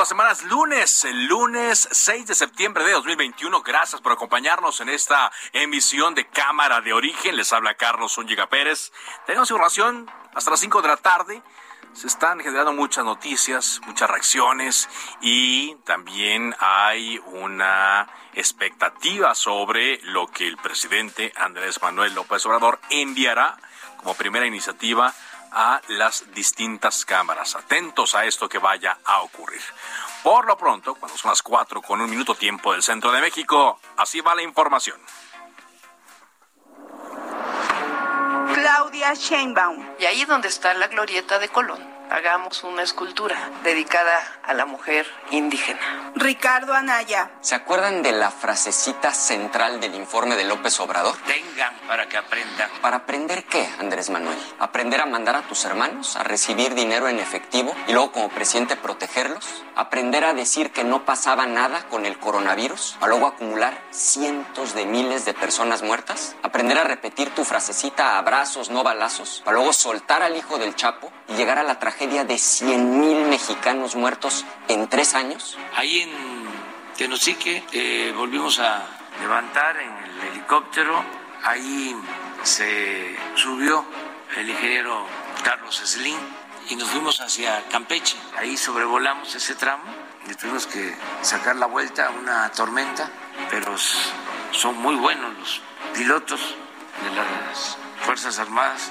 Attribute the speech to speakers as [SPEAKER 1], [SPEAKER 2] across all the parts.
[SPEAKER 1] Las semanas lunes, lunes 6 de septiembre de 2021. Gracias por acompañarnos en esta emisión de Cámara de Origen. Les habla Carlos Zúñiga Pérez. Tenemos información hasta las 5 de la tarde. Se están generando muchas noticias, muchas reacciones y también hay una expectativa sobre lo que el presidente Andrés Manuel López Obrador enviará como primera iniciativa a las distintas cámaras. Atentos a esto que vaya a ocurrir. Por lo pronto, cuando son las 4 con un minuto tiempo del centro de México, así va la información.
[SPEAKER 2] Claudia Sheinbaum.
[SPEAKER 3] Y ahí donde está la glorieta de Colón, hagamos una escultura dedicada a la mujer indígena.
[SPEAKER 2] Ricardo Anaya.
[SPEAKER 4] ¿Se acuerdan de la frasecita central del informe de López Obrador?
[SPEAKER 5] Tengan para que aprendan.
[SPEAKER 4] ¿Para aprender qué, Andrés Manuel? ¿Aprender a mandar a tus hermanos a recibir dinero en efectivo y luego como presidente protegerlos? ¿Aprender a decir que no pasaba nada con el coronavirus? ¿A luego acumular cientos de miles de personas muertas? ¿Aprender a repetir tu frasecita abrazos, no balazos? ¿Para luego soltar al hijo del Chapo y llegar a la tragedia de 100 mil mexicanos muertos en tres años?
[SPEAKER 5] Ahí en Tenosique eh, volvimos a levantar en el helicóptero. Ahí se subió el ingeniero Carlos Slim y nos fuimos hacia Campeche. Ahí sobrevolamos ese tramo y tuvimos que sacar la vuelta a una tormenta, pero son muy buenos los pilotos de las Fuerzas Armadas.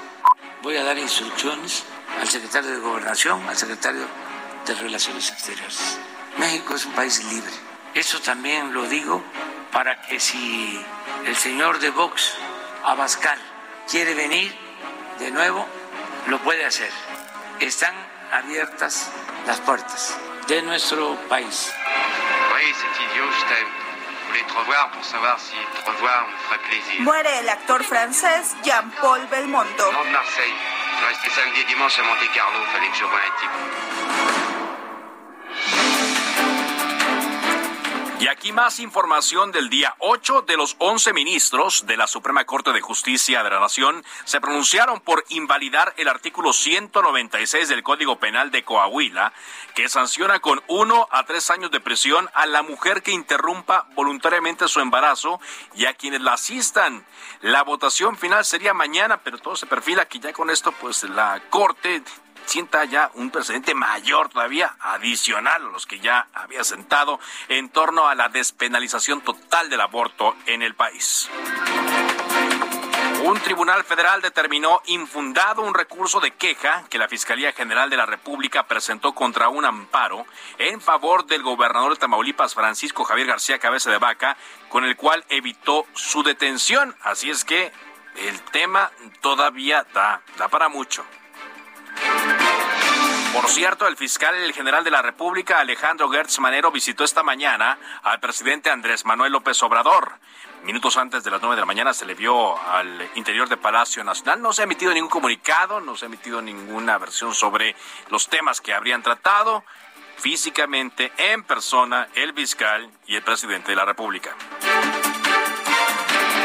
[SPEAKER 5] Voy a dar instrucciones al secretario de Gobernación, al secretario de Relaciones Exteriores. México es un país libre. Eso también lo digo para que si el señor de Vox, Abascal, quiere venir de nuevo, lo puede hacer. Están abiertas las puertas de nuestro país.
[SPEAKER 2] Muere el actor francés Jean-Paul Belmondo.
[SPEAKER 6] Je restais samedi et dimanche à Monte Carlo, fallait que je voie un type.
[SPEAKER 1] Aquí más información del día. Ocho de los once ministros de la Suprema Corte de Justicia de la Nación se pronunciaron por invalidar el artículo 196 del Código Penal de Coahuila, que sanciona con uno a tres años de prisión a la mujer que interrumpa voluntariamente su embarazo y a quienes la asistan. La votación final sería mañana, pero todo se perfila que ya con esto, pues la Corte sienta ya un precedente mayor todavía, adicional a los que ya había sentado en torno a la despenalización total del aborto en el país. Un tribunal federal determinó infundado un recurso de queja que la Fiscalía General de la República presentó contra un amparo en favor del gobernador de Tamaulipas, Francisco Javier García Cabeza de Vaca, con el cual evitó su detención. Así es que el tema todavía da, da para mucho. Por cierto, el fiscal general de la República, Alejandro Gertz Manero, visitó esta mañana al presidente Andrés Manuel López Obrador. Minutos antes de las nueve de la mañana se le vio al interior de Palacio Nacional. No se ha emitido ningún comunicado, no se ha emitido ninguna versión sobre los temas que habrían tratado físicamente, en persona, el fiscal y el presidente de la República.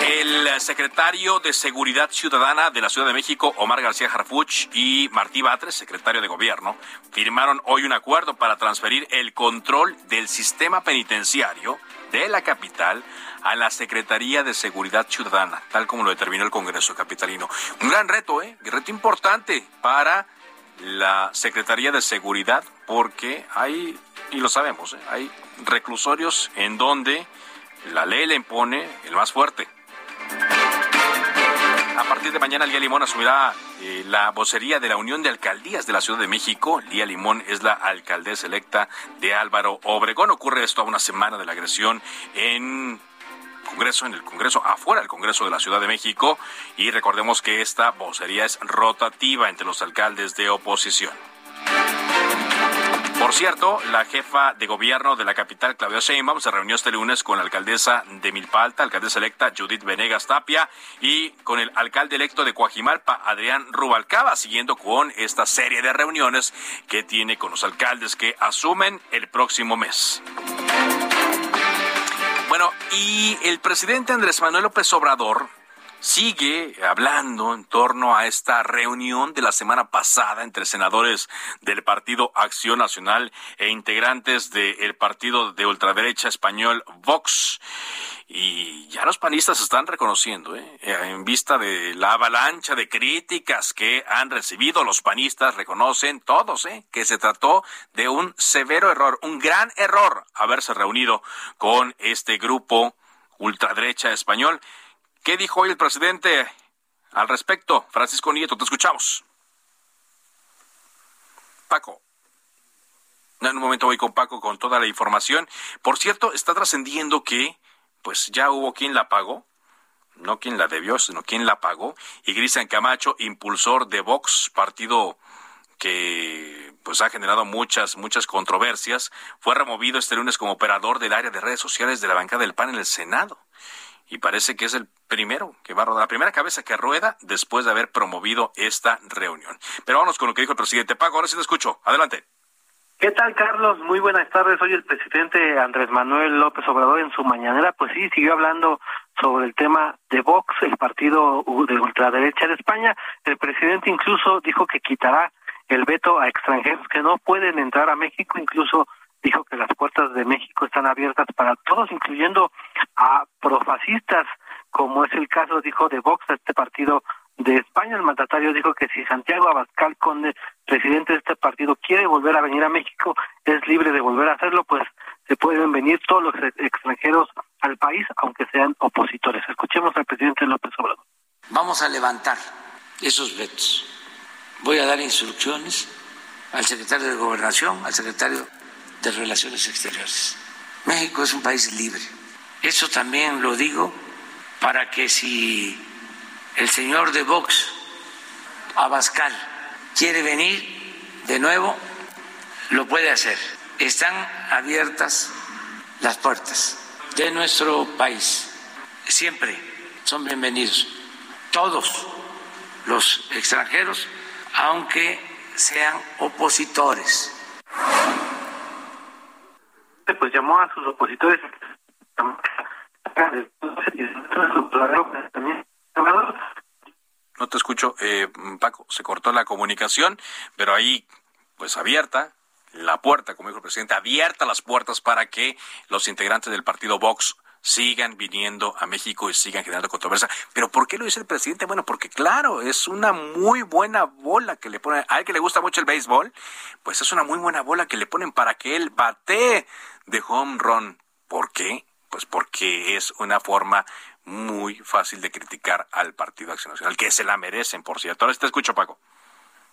[SPEAKER 1] El secretario de Seguridad Ciudadana de la Ciudad de México, Omar García Harfuch, y Martí Batres, secretario de Gobierno, firmaron hoy un acuerdo para transferir el control del sistema penitenciario de la capital a la Secretaría de Seguridad Ciudadana, tal como lo determinó el Congreso Capitalino. Un gran reto, ¿eh? Un reto importante para la Secretaría de Seguridad, porque hay, y lo sabemos, ¿eh? hay reclusorios en donde la ley le impone el más fuerte. A partir de mañana, Lía Limón asumirá eh, la vocería de la Unión de Alcaldías de la Ciudad de México. Lía Limón es la alcaldesa electa de Álvaro Obregón. Ocurre esto a una semana de la agresión en Congreso, en el Congreso, afuera del Congreso de la Ciudad de México. Y recordemos que esta vocería es rotativa entre los alcaldes de oposición. Por cierto, la jefa de gobierno de la capital, Claudia Sheinbaum, se reunió este lunes con la alcaldesa de Milpalta, alcaldesa electa Judith Venegas Tapia, y con el alcalde electo de Coajimalpa, Adrián Rubalcaba, siguiendo con esta serie de reuniones que tiene con los alcaldes que asumen el próximo mes. Bueno, y el presidente Andrés Manuel López Obrador sigue hablando en torno a esta reunión de la semana pasada entre senadores del Partido Acción Nacional e integrantes del partido de ultraderecha español Vox. Y ya los panistas están reconociendo, ¿eh? en vista de la avalancha de críticas que han recibido, los panistas reconocen todos ¿eh? que se trató de un severo error, un gran error haberse reunido con este grupo ultraderecha español. ¿Qué dijo hoy el presidente al respecto? Francisco Nieto, te escuchamos. Paco. En un momento voy con Paco con toda la información. Por cierto, está trascendiendo que pues ya hubo quien la pagó, no quien la debió, sino quien la pagó. Y Cristian Camacho, impulsor de Vox, partido que pues ha generado muchas, muchas controversias, fue removido este lunes como operador del área de redes sociales de la bancada del PAN en el Senado y parece que es el primero que va a rodar, la primera cabeza que rueda después de haber promovido esta reunión. Pero vamos con lo que dijo el presidente Paco, ahora sí te escucho, adelante.
[SPEAKER 7] ¿Qué tal, Carlos? Muy buenas tardes. Hoy el presidente Andrés Manuel López Obrador en su mañanera, pues sí, siguió hablando sobre el tema de Vox, el partido de ultraderecha de España. El presidente incluso dijo que quitará el veto a extranjeros que no pueden entrar a México, incluso dijo que las puertas de México están abiertas para todos, incluyendo a profascistas, como es el caso, dijo, de Vox, este partido de España. El mandatario dijo que si Santiago Abascal Conde, presidente de este partido, quiere volver a venir a México, es libre de volver a hacerlo, pues se pueden venir todos los extranjeros al país, aunque sean opositores. Escuchemos al presidente López Obrador.
[SPEAKER 5] Vamos a levantar esos vetos. Voy a dar instrucciones al secretario de Gobernación, al secretario de Relaciones Exteriores. México es un país libre. Eso también lo digo para que si el señor de Vox, Abascal, quiere venir de nuevo, lo puede hacer. Están abiertas las puertas de nuestro país. Siempre son bienvenidos todos los extranjeros, aunque sean opositores
[SPEAKER 7] pues llamó a sus opositores
[SPEAKER 1] no te escucho, eh, Paco, se cortó la comunicación, pero ahí, pues abierta la puerta, como dijo el presidente, abierta las puertas para que los integrantes del partido Vox sigan viniendo a México y sigan generando controversia. Pero ¿por qué lo dice el presidente? Bueno, porque claro, es una muy buena bola que le ponen, a él que le gusta mucho el béisbol, pues es una muy buena bola que le ponen para que él bate de home run. ¿Por qué? Pues porque es una forma muy fácil de criticar al Partido Acción Nacional, que se la merecen, por cierto. Ahora te escucho, Paco.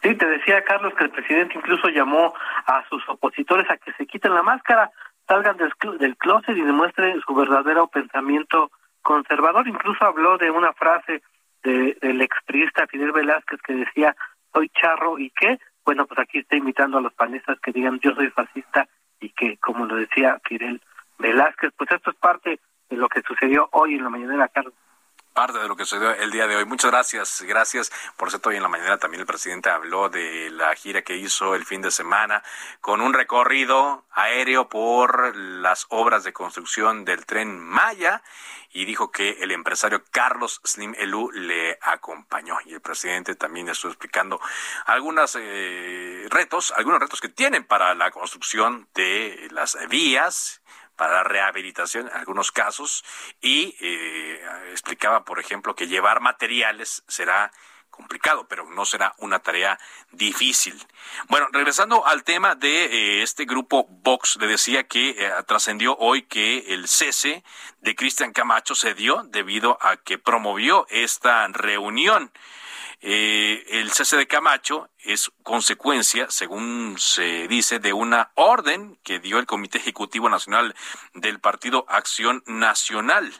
[SPEAKER 7] Sí, te decía Carlos que el presidente incluso llamó a sus opositores a que se quiten la máscara salgan del, del closet y demuestren su verdadero pensamiento conservador. Incluso habló de una frase de, del expriista Fidel Velázquez que decía, soy charro y qué. Bueno, pues aquí está invitando a los panistas que digan, yo soy fascista y que, como lo decía Fidel Velázquez, pues esto es parte de lo que sucedió hoy en la mañanera, Carlos.
[SPEAKER 1] Parte de lo que sucedió el día de hoy. Muchas gracias, gracias. Por cierto, hoy en la mañana también el presidente habló de la gira que hizo el fin de semana con un recorrido aéreo por las obras de construcción del tren Maya y dijo que el empresario Carlos Slim Elú le acompañó. Y el presidente también estuvo explicando algunos eh, retos, algunos retos que tienen para la construcción de las vías para la rehabilitación en algunos casos y eh, explicaba, por ejemplo, que llevar materiales será complicado, pero no será una tarea difícil. Bueno, regresando al tema de eh, este grupo Vox, le decía que eh, trascendió hoy que el cese de Cristian Camacho se dio debido a que promovió esta reunión. Eh, el cese de Camacho es consecuencia, según se dice, de una orden que dio el Comité Ejecutivo Nacional del Partido Acción Nacional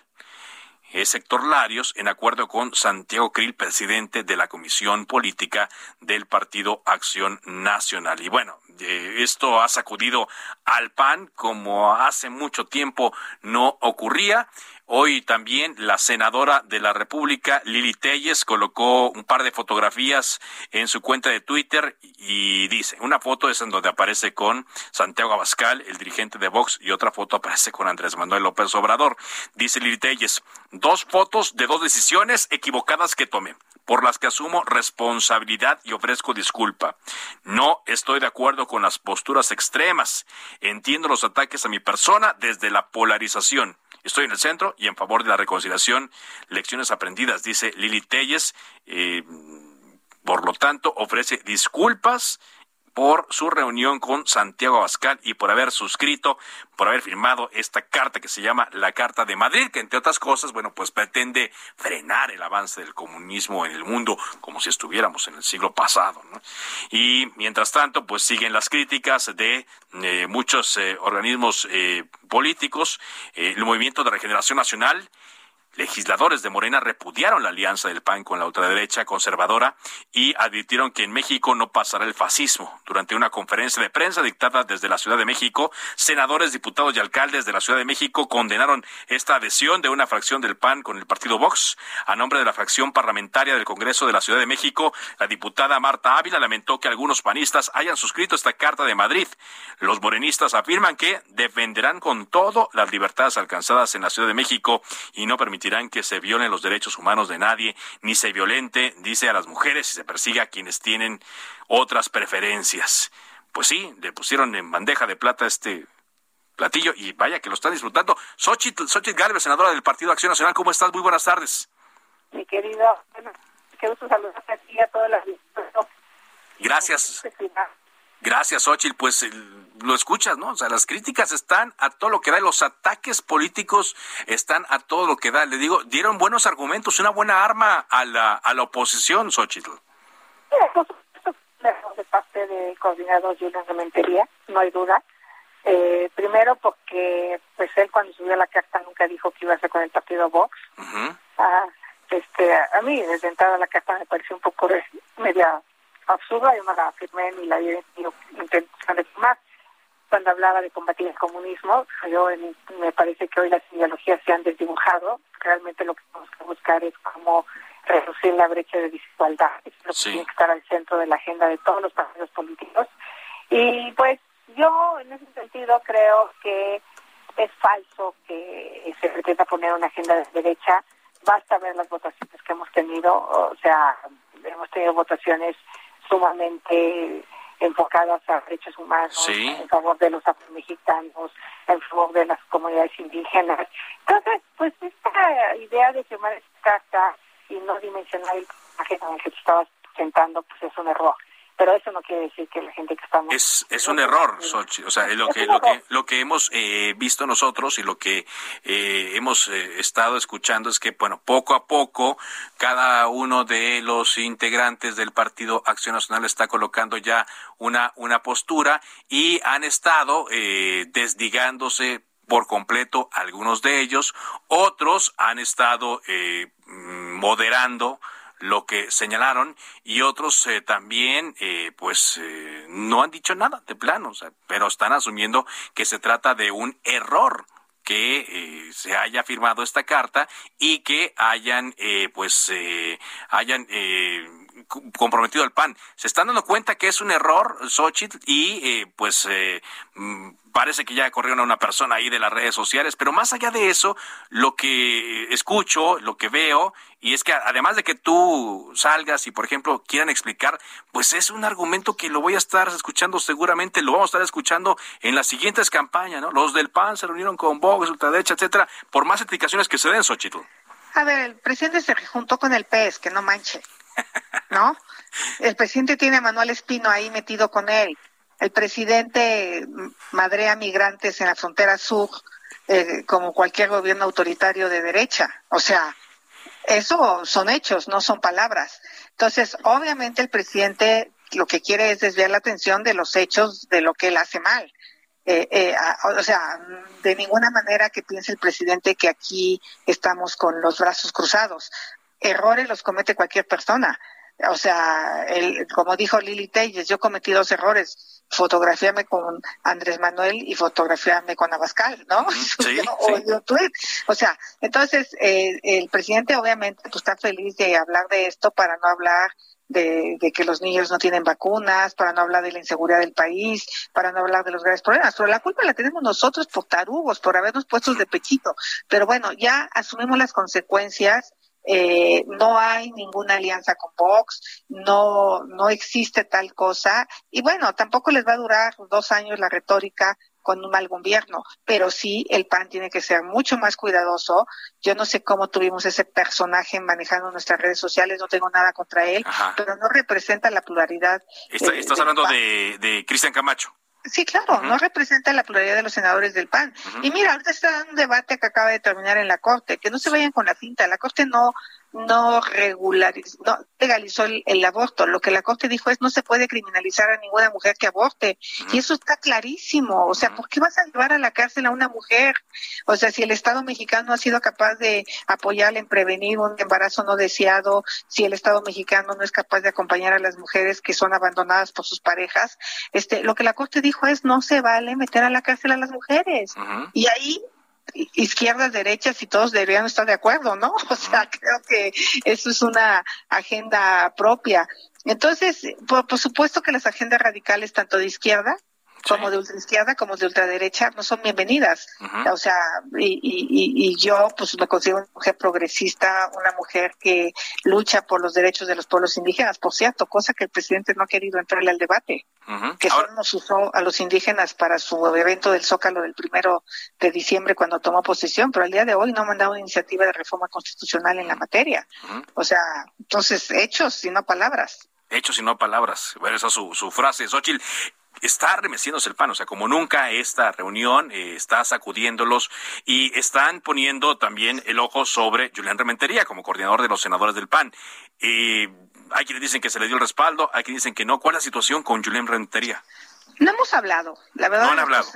[SPEAKER 1] es Héctor Larios, en acuerdo con Santiago Krill, presidente de la Comisión Política del Partido Acción Nacional. Y bueno, eh, esto ha sacudido al PAN como hace mucho tiempo no ocurría. Hoy también la senadora de la República, Lili Telles, colocó un par de fotografías en su cuenta de Twitter y dice, una foto es en donde aparece con Santiago Abascal, el dirigente de Vox, y otra foto aparece con Andrés Manuel López Obrador. Dice Lili Telles, dos fotos de dos decisiones equivocadas que tomé por las que asumo responsabilidad y ofrezco disculpa. No estoy de acuerdo con las posturas extremas. Entiendo los ataques a mi persona desde la polarización. Estoy en el centro y en favor de la reconciliación. Lecciones aprendidas, dice Lili Telles. Eh, por lo tanto, ofrece disculpas por su reunión con Santiago Abascal y por haber suscrito, por haber firmado esta carta que se llama la Carta de Madrid, que entre otras cosas, bueno, pues pretende frenar el avance del comunismo en el mundo como si estuviéramos en el siglo pasado. Y mientras tanto, pues siguen las críticas de eh, muchos eh, organismos eh, políticos, el Movimiento de Regeneración Nacional, Legisladores de Morena repudiaron la alianza del PAN con la ultraderecha conservadora y advirtieron que en México no pasará el fascismo. Durante una conferencia de prensa dictada desde la Ciudad de México, senadores, diputados y alcaldes de la Ciudad de México condenaron esta adhesión de una fracción del PAN con el partido Vox. A nombre de la fracción parlamentaria del Congreso de la Ciudad de México, la diputada Marta Ávila lamentó que algunos panistas hayan suscrito esta Carta de Madrid. Los morenistas afirman que defenderán con todo las libertades alcanzadas en la Ciudad de México y no permitirán permitirán que se violen los derechos humanos de nadie, ni se violente, dice a las mujeres, y se persiga a quienes tienen otras preferencias. Pues sí, le pusieron en bandeja de plata este platillo y vaya que lo están disfrutando. Xochitl, Xochitl Galvez, senadora del Partido Acción Nacional, ¿cómo estás? Muy buenas tardes.
[SPEAKER 8] Mi querido, qué gusto saludarte aquí a todas las
[SPEAKER 1] Gracias. Gracias, Xochitl. Pues lo escuchas, ¿no? O sea, las críticas están a todo lo que da, los ataques políticos están a todo lo que da. Le digo, dieron buenos argumentos, una buena arma a la, a la oposición, Xochitl.
[SPEAKER 8] de parte de coordinador Julián Rementería, no hay duda. Eh, primero porque pues él cuando subió la carta nunca dijo que iba a ser con el partido Vox. Ah, este, a mí desde entrada la carta me pareció un poco media absurda, yo no la firmé ni la intenté firmar cuando hablaba de combatir el comunismo, yo me parece que hoy las ideologías se han desdibujado, realmente lo que tenemos que buscar es cómo reducir la brecha de desigualdad, es lo que tiene que estar al centro de la agenda de todos los partidos políticos. Y pues yo en ese sentido creo que es falso que se pretenda poner una agenda de derecha, basta ver las votaciones que hemos tenido, o sea, hemos tenido votaciones sumamente enfocadas a derechos humanos, en favor de los afromexicanos, en favor de las comunidades indígenas. Entonces, pues esta idea de firmar esta carta y no dimensionar el imagen en el que te estabas presentando, pues es un error pero eso no quiere decir que la gente que estamos
[SPEAKER 1] es es un error o sea lo que lo que lo que hemos eh, visto nosotros y lo que eh, hemos eh, estado escuchando es que bueno poco a poco cada uno de los integrantes del partido Acción Nacional está colocando ya una una postura y han estado desdigándose por completo algunos de ellos. Otros han estado moderando lo que señalaron y otros eh, también eh, pues eh, no han dicho nada de plano, pero están asumiendo que se trata de un error que eh, se haya firmado esta carta y que hayan, eh, pues, eh, hayan comprometido al PAN. ¿Se están dando cuenta que es un error, Xochitl? Y, pues, mm, parece que ya corrieron a una persona ahí de las redes sociales, pero más allá de eso, lo que escucho, lo que veo, y es que además de que tú salgas y, por ejemplo, quieran explicar, pues es un argumento que lo voy a estar escuchando seguramente, lo vamos a estar escuchando en las siguientes campañas, ¿no? Los del PAN se reunieron con Vox, ultraderecha, etcétera, por más explicaciones que se den, Xochitl.
[SPEAKER 9] A ver, el presidente se juntó con el PES, que no manche, ¿no? El presidente tiene a Manuel Espino ahí metido con él el presidente madrea migrantes en la frontera sur eh, como cualquier gobierno autoritario de derecha. O sea, eso son hechos, no son palabras. Entonces, obviamente el presidente lo que quiere es desviar la atención de los hechos de lo que él hace mal. Eh, eh, o sea, de ninguna manera que piense el presidente que aquí estamos con los brazos cruzados. Errores los comete cualquier persona. O sea, el, como dijo Lili Telles, yo cometí dos errores fotografiarme con Andrés Manuel y fotografiarme con Abascal, ¿no?
[SPEAKER 1] Sí,
[SPEAKER 9] o, sea, entonces eh, el presidente obviamente pues, está feliz de hablar de esto para no hablar de, que los niños no tienen vacunas, para no hablar de la inseguridad del país, para no hablar de los graves problemas. Pero la culpa la tenemos nosotros por tarugos, por habernos puesto de pechito. Pero bueno, ya asumimos las consecuencias eh, no hay ninguna alianza con Vox, no, no existe tal cosa, y bueno, tampoco les va a durar dos años la retórica con un mal gobierno, pero sí el PAN tiene que ser mucho más cuidadoso. Yo no sé cómo tuvimos ese personaje manejando nuestras redes sociales, no tengo nada contra él, pero no representa la pluralidad.
[SPEAKER 1] estás hablando de, de Cristian Camacho.
[SPEAKER 9] Sí, claro, no representa la pluralidad de los senadores del PAN. Y mira, ahorita está un debate que acaba de terminar en la Corte, que no se vayan con la cinta. La Corte no no regularizó, no legalizó el, aborto. Lo que la Corte dijo es no se puede criminalizar a ninguna mujer que aborte. Y eso está clarísimo. O sea, ¿por qué vas a llevar a la cárcel a una mujer? O sea, si el Estado mexicano ha sido capaz de apoyarle en prevenir un embarazo no deseado, si el Estado mexicano no es capaz de acompañar a las mujeres que son abandonadas por sus parejas, este, lo que la Corte dijo es no se vale meter a la cárcel a las mujeres. Y ahí izquierdas, derechas y todos deberían estar de acuerdo, ¿no? O sea, creo que eso es una agenda propia. Entonces, por, supuesto que las agendas radicales, tanto de izquierda como de ultraizquierda como de ultraderecha no son bienvenidas. O sea, y, y, y, yo pues me considero una mujer progresista, una mujer que lucha por los derechos de los pueblos indígenas, por cierto, cosa que el presidente no ha querido entrarle al debate, que solo nos usó a los indígenas para su evento del Zócalo del primero de diciembre cuando tomó posesión, pero al día de hoy no ha mandado una iniciativa de reforma constitucional en la materia. O sea, entonces hechos y no palabras
[SPEAKER 1] hechos y no palabras. Bueno, esa es su, su frase. Xochitl, está remeciéndose el pan, o sea, como nunca esta reunión eh, está sacudiéndolos y están poniendo también el ojo sobre Julián Rementería como coordinador de los senadores del PAN. Eh, hay quienes dicen que se le dio el respaldo, hay quienes dicen que no. ¿Cuál es la situación con Julián Rementería?
[SPEAKER 9] No hemos hablado, la verdad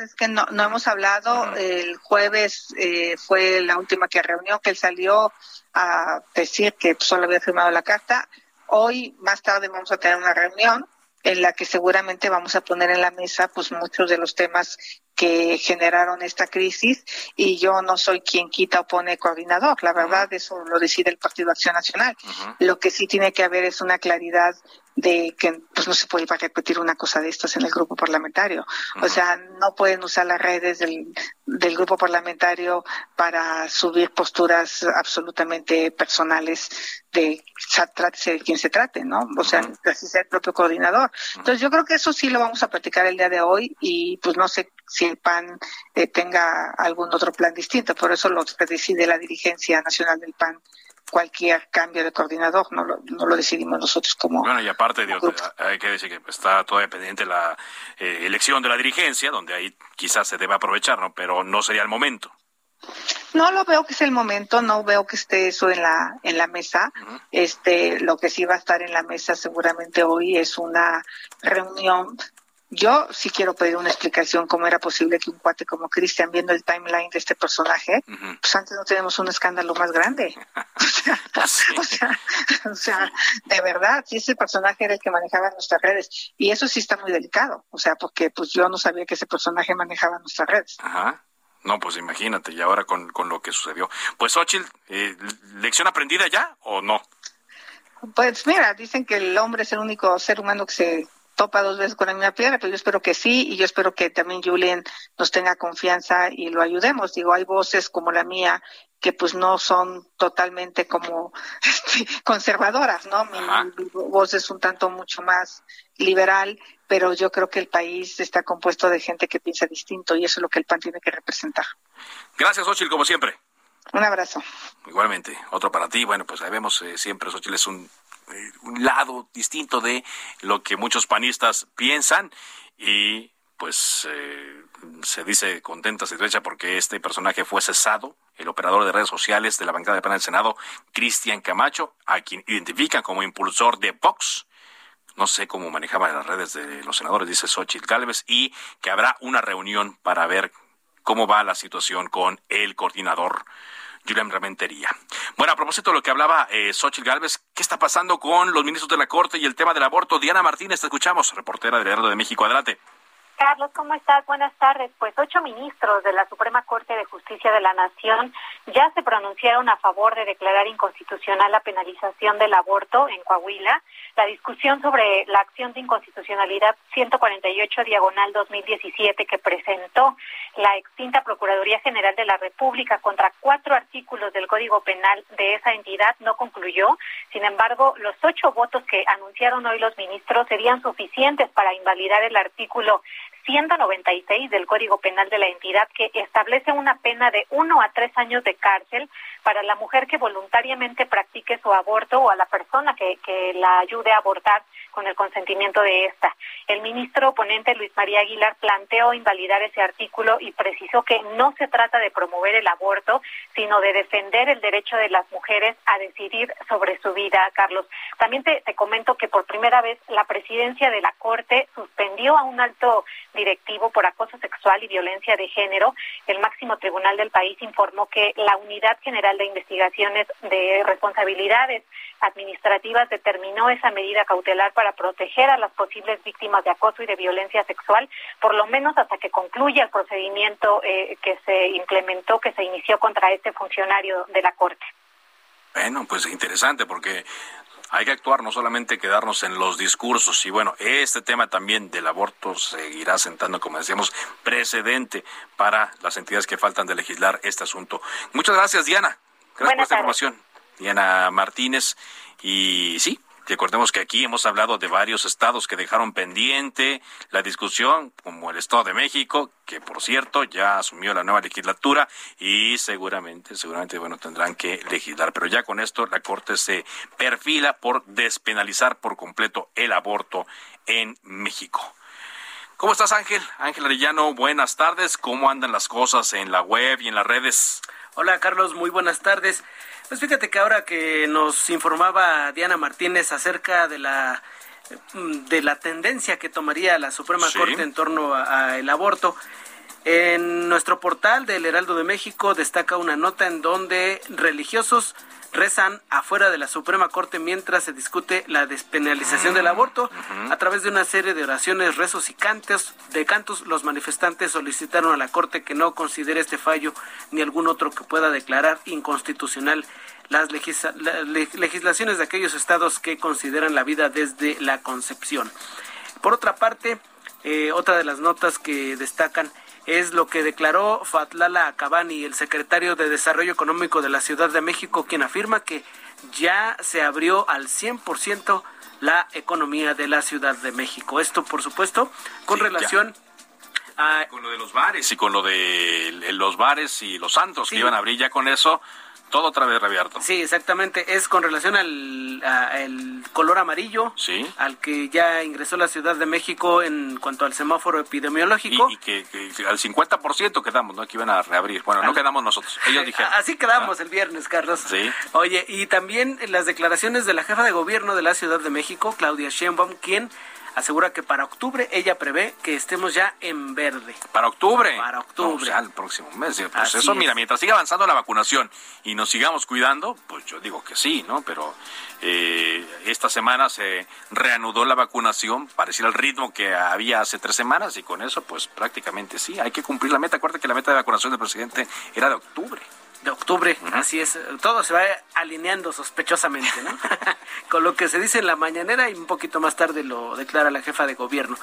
[SPEAKER 9] es que no, no hemos hablado. El jueves eh, fue la última que reunió, que él salió a decir que solo había firmado la carta. Hoy, más tarde, vamos a tener una reunión en la que seguramente vamos a poner en la mesa pues muchos de los temas que generaron esta crisis y yo no soy quien quita o pone coordinador, la verdad eso lo decide el Partido Acción Nacional. Lo que sí tiene que haber es una claridad de que pues no se puede repetir una cosa de estas en el grupo parlamentario. O sea, no pueden usar las redes del, del grupo parlamentario para subir posturas absolutamente personales de trate de quien se trate, ¿no? O sea, así sea el propio coordinador. Entonces yo creo que eso sí lo vamos a platicar el día de hoy y pues no sé si el PAN eh, tenga algún otro plan distinto, por eso lo decide la dirigencia nacional del PAN cualquier cambio de coordinador, no lo, no lo decidimos nosotros como.
[SPEAKER 1] Bueno, y aparte, hay que decir que está todavía pendiente la eh, elección de la dirigencia, donde ahí quizás se debe aprovechar, ¿no? Pero no sería el momento.
[SPEAKER 9] No lo veo que es el momento, no veo que esté eso en la en la mesa. Este, lo que sí va a estar en la mesa seguramente hoy es una reunión yo sí quiero pedir una explicación cómo era posible que un cuate como Cristian, viendo el timeline de este personaje, pues antes no tenemos un escándalo más grande. o, sea, o, sea, de verdad, si ese personaje era el que manejaba nuestras redes. Y eso sí está muy delicado, o sea, porque pues yo no sabía que ese personaje manejaba nuestras redes.
[SPEAKER 1] Ajá. No, pues imagínate, y ahora con, con lo que sucedió. Pues, Xochitl, eh, ¿lección aprendida ya o no?
[SPEAKER 9] Pues mira, dicen que el hombre es el único ser humano que se topa dos veces con la misma piedra, pero yo espero que sí y yo espero que también Julian nos tenga confianza y lo ayudemos. Digo, hay voces como la mía que pues no son totalmente como este, conservadoras, ¿no? Mi, mi, voz es un tanto mucho más liberal, pero yo creo que el país está compuesto de gente que piensa distinto y eso es lo que el PAN tiene que representar.
[SPEAKER 1] Gracias, Ochil, como siempre.
[SPEAKER 9] Un abrazo.
[SPEAKER 1] Igualmente, otro para ti. Bueno, pues ahí vemos eh, siempre, Xochitl es un, un lado distinto de lo que muchos panistas piensan y pues eh, se dice contenta, satisfecha porque este personaje fue cesado, el operador de redes sociales de la bancada de PAN del Senado, Cristian Camacho, a quien identifican como impulsor de Vox. No sé cómo manejaba las redes de los senadores, dice Xochitl Gálvez, y que habrá una reunión para ver cómo va la situación con el coordinador Julián Ramentería. Bueno, a propósito de lo que hablaba eh, Xochitl Gálvez, ¿qué está pasando con los ministros de la Corte y el tema del aborto? Diana Martínez, te escuchamos, reportera del Heraldo de México. Adelante.
[SPEAKER 10] Carlos, ¿cómo estás? Buenas tardes. Pues ocho ministros de la Suprema Corte de Justicia de la Nación ya se pronunciaron a favor de declarar inconstitucional la penalización del aborto en Coahuila. La discusión sobre la acción de inconstitucionalidad 148 diagonal 2017 que presentó la extinta Procuraduría General de la República contra cuatro artículos del Código Penal de esa entidad no concluyó. Sin embargo, los ocho votos que anunciaron hoy los ministros serían suficientes para invalidar el artículo 196 del Código Penal de la entidad que establece una pena de uno a tres años de cárcel para la mujer que voluntariamente practique su aborto o a la persona que, la ayude a abortar con el consentimiento de esta. El ministro oponente Luis María Aguilar planteó invalidar ese artículo y precisó que no se trata de promover el aborto, sino de defender el derecho de las mujeres a decidir sobre su vida, Carlos. También te comento que por primera vez la presidencia de la Corte suspendió a un alto directivo por acoso sexual y violencia de género. El máximo tribunal del país informó que la Unidad General de Investigaciones de Responsabilidades Administrativas determinó esa medida cautelar para proteger a las posibles víctimas de acoso y de violencia sexual, por lo menos hasta que concluya el procedimiento eh, que se implementó, que se inició contra este funcionario de la Corte.
[SPEAKER 1] Bueno, pues interesante porque hay que actuar, no solamente quedarnos en los discursos. Y bueno, este tema también del aborto seguirá sentando, como decíamos, precedente para las entidades que faltan de legislar este asunto. Muchas gracias, Diana. Gracias
[SPEAKER 10] Buenas
[SPEAKER 1] por esta
[SPEAKER 10] tardes.
[SPEAKER 1] información. Diana Martínez. Y sí, Recordemos que aquí hemos hablado de varios estados que dejaron pendiente la discusión, como el Estado de México, que por cierto ya asumió la nueva legislatura y seguramente, seguramente, bueno, tendrán que legislar. Pero ya con esto la Corte se perfila por despenalizar por completo el aborto en México. ¿Cómo estás, Ángel? Ángel Arellano, buenas tardes. ¿Cómo andan las cosas en la web y en las redes?
[SPEAKER 11] Hola, Carlos, muy buenas tardes. Pues fíjate que ahora que nos informaba Diana Martínez acerca de la de la tendencia que tomaría la Suprema
[SPEAKER 1] Sí.
[SPEAKER 11] Corte en torno al aborto, en nuestro portal del Heraldo de México destaca una nota en donde religiosos rezan afuera de la Suprema Corte mientras se discute la despenalización del aborto. A través de una serie de oraciones, rezos y cantos, de cantos, los manifestantes solicitaron a la Corte que no considere este fallo ni algún otro que pueda declarar inconstitucional las legisla- la- le- legislaciones de aquellos estados que consideran la vida desde la concepción. Por otra parte, eh, otra de las notas que destacan es lo que declaró Fatlala Cabani, el secretario de Desarrollo Económico de la Ciudad de México, quien afirma que ya se abrió al 100% la economía de la Ciudad de México. Esto, por supuesto, con
[SPEAKER 1] Sí, ya.
[SPEAKER 11] relación a...
[SPEAKER 1] Con lo de los bares y con lo de los bares y los santos
[SPEAKER 11] Sí.
[SPEAKER 1] que iban a abrir ya con eso, todo otra vez reabierto.
[SPEAKER 11] Sí, exactamente. Es con relación al a- el color amarillo,
[SPEAKER 1] Sí.
[SPEAKER 11] al que ya ingresó la Ciudad de México en cuanto al semáforo epidemiológico.
[SPEAKER 1] Y, y que, que al 50% quedamos, ¿no? Que iban a reabrir. Bueno, no quedamos nosotros, ellos dijeron.
[SPEAKER 11] Así quedamos el viernes, Carlos.
[SPEAKER 1] Sí.
[SPEAKER 11] Oye, y también las declaraciones de la jefa de gobierno de la Ciudad de México, Claudia Sheinbaum, quien asegura que para octubre ella prevé que estemos ya en verde.
[SPEAKER 1] Para octubre.
[SPEAKER 11] Para octubre.
[SPEAKER 1] No, el próximo mes. Pues eso, mira, mientras siga avanzando la vacunación y nos sigamos cuidando, pues yo digo que sí, ¿no? Pero eh, esta semana se reanudó la vacunación, parecía el ritmo que había hace tres semanas y con eso, pues prácticamente sí, hay que cumplir la meta. Acuérdate que la meta de vacunación del presidente era de octubre
[SPEAKER 11] de octubre, así es, todo se va alineando sospechosamente, ¿no? Con lo que se dice en la mañanera y un poquito más tarde lo declara la jefa de gobierno.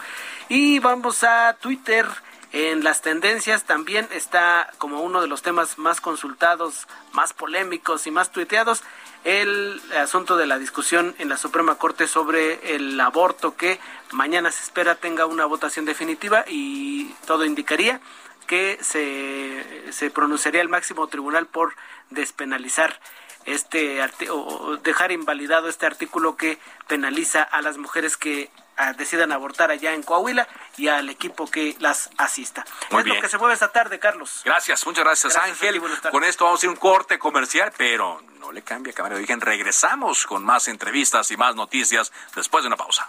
[SPEAKER 11] Y vamos a Twitter. En las tendencias también está como uno de los temas más consultados, más polémicos y más tuiteados el asunto de la discusión en la Suprema Corte sobre el aborto que mañana se espera tenga una votación definitiva y todo indicaría que se, se pronunciaría el máximo tribunal por despenalizar este o dejar invalidado este artículo que penaliza a las mujeres que ah, decidan abortar allá en Coahuila y al equipo que las asista. es lo que se mueve esta tarde, Carlos.
[SPEAKER 1] Gracias, muchas gracias, Ángel. Con esto vamos a ir un corte comercial, pero no le cambia cámara de origen. Regresamos con más entrevistas y más noticias después de una pausa.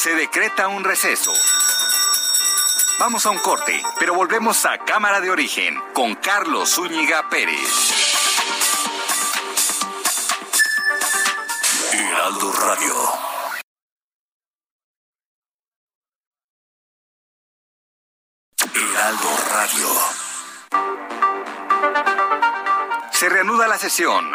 [SPEAKER 12] Se decreta un receso. Vamos a un corte, pero volvemos a Cámara de Origen con Carlos Zúñiga Pérez.
[SPEAKER 13] Heraldo Radio. Heraldo Radio.
[SPEAKER 12] Se reanuda la sesión.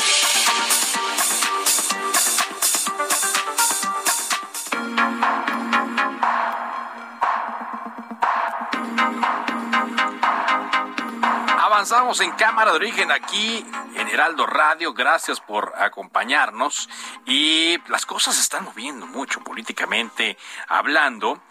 [SPEAKER 1] Avanzamos en Cámara de Origen aquí en Heraldo Radio. Gracias por acompañarnos. Y las cosas se están moviendo mucho políticamente hablando.